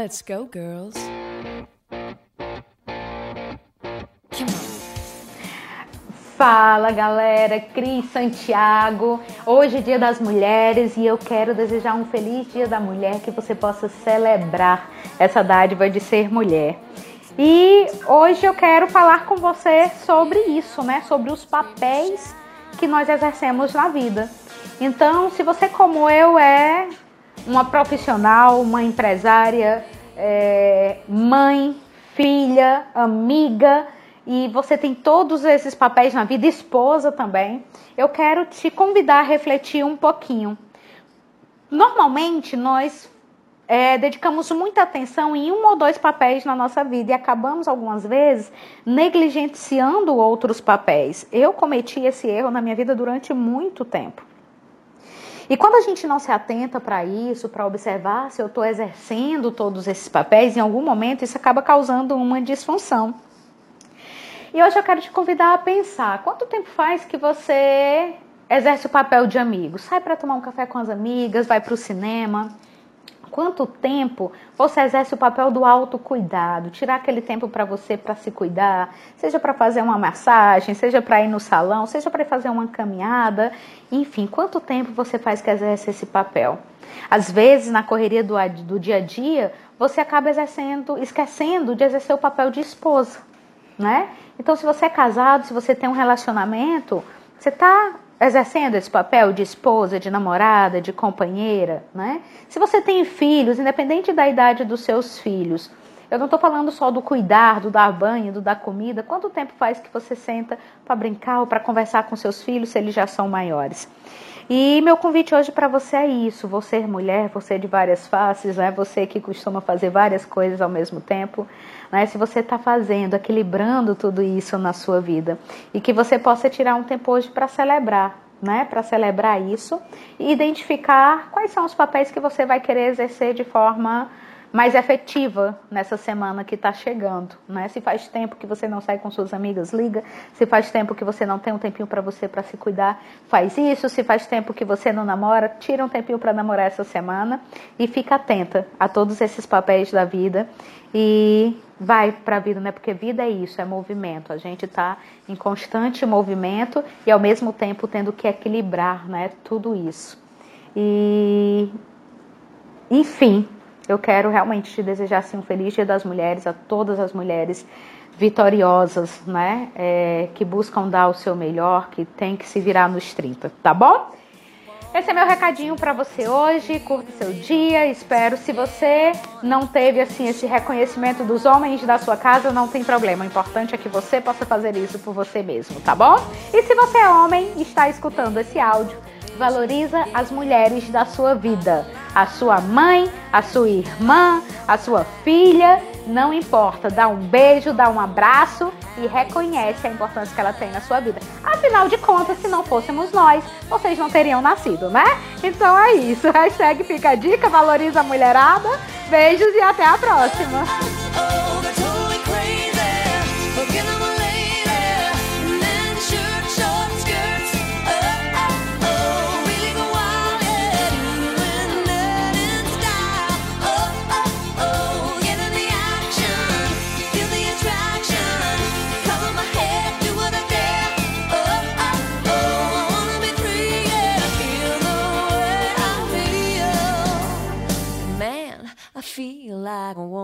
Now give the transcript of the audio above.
Let's go, girls. Come on. Fala galera, Cris Santiago. Hoje é Dia das Mulheres e eu quero desejar um feliz Dia da Mulher que você possa celebrar essa dádiva de ser mulher. E hoje eu quero falar com você sobre isso, né? Sobre os papéis que nós exercemos na vida. Então, se você, como eu, é uma profissional, uma empresária, é, mãe, filha, amiga, e você tem todos esses papéis na vida, esposa também, eu quero te convidar a refletir um pouquinho. Normalmente, nós é, dedicamos muita atenção em um ou dois papéis na nossa vida e acabamos algumas vezes negligenciando outros papéis. Eu cometi esse erro na minha vida durante muito tempo. E quando a gente não se atenta para isso, para observar se eu estou exercendo todos esses papéis, em algum momento isso acaba causando uma disfunção. E hoje eu quero te convidar a pensar: quanto tempo faz que você exerce o papel de amigo? Sai para tomar um café com as amigas, vai para o cinema. Quanto tempo você exerce o papel do autocuidado? Tirar aquele tempo para você para se cuidar, seja para fazer uma massagem, seja para ir no salão, seja para fazer uma caminhada, enfim, quanto tempo você faz que exerce esse papel? Às vezes, na correria do, do dia a dia, você acaba exercendo, esquecendo de exercer o papel de esposa, né? Então, se você é casado, se você tem um relacionamento, você está exercendo esse papel de esposa, de namorada, de companheira, né? Se você tem filhos, independente da idade dos seus filhos, eu não estou falando só do cuidar, do dar banho, do dar comida. Quanto tempo faz que você senta para brincar ou para conversar com seus filhos se eles já são maiores? E meu convite hoje para você é isso: você mulher, você de várias faces, né? Você que costuma fazer várias coisas ao mesmo tempo, né? Se você está fazendo, equilibrando tudo isso na sua vida e que você possa tirar um tempo hoje para celebrar, né? Para celebrar isso e identificar quais são os papéis que você vai querer exercer de forma mais efetiva nessa semana que está chegando, né? Se faz tempo que você não sai com suas amigas, liga. Se faz tempo que você não tem um tempinho para você para se cuidar, faz isso. Se faz tempo que você não namora, tira um tempinho para namorar essa semana e fica atenta a todos esses papéis da vida e vai para a vida, né? Porque vida é isso, é movimento. A gente está em constante movimento e ao mesmo tempo tendo que equilibrar, né? Tudo isso. E enfim, eu quero realmente te desejar assim, um feliz Dia das Mulheres a todas as mulheres vitoriosas, né? É, que buscam dar o seu melhor, que tem que se virar nos 30, tá bom? Esse é meu recadinho para você hoje. Curta seu dia. Espero. Se você não teve assim esse reconhecimento dos homens da sua casa, não tem problema. O importante é que você possa fazer isso por você mesmo, tá bom? E se você é homem e está escutando esse áudio, valoriza as mulheres da sua vida. A sua mãe, a sua irmã, a sua filha, não importa. Dá um beijo, dá um abraço e reconhece a importância que ela tem na sua vida. Afinal de contas, se não fôssemos nós, vocês não teriam nascido, né? Então é isso. Hashtag fica a dica, valoriza a mulherada. Beijos e até a próxima. black and.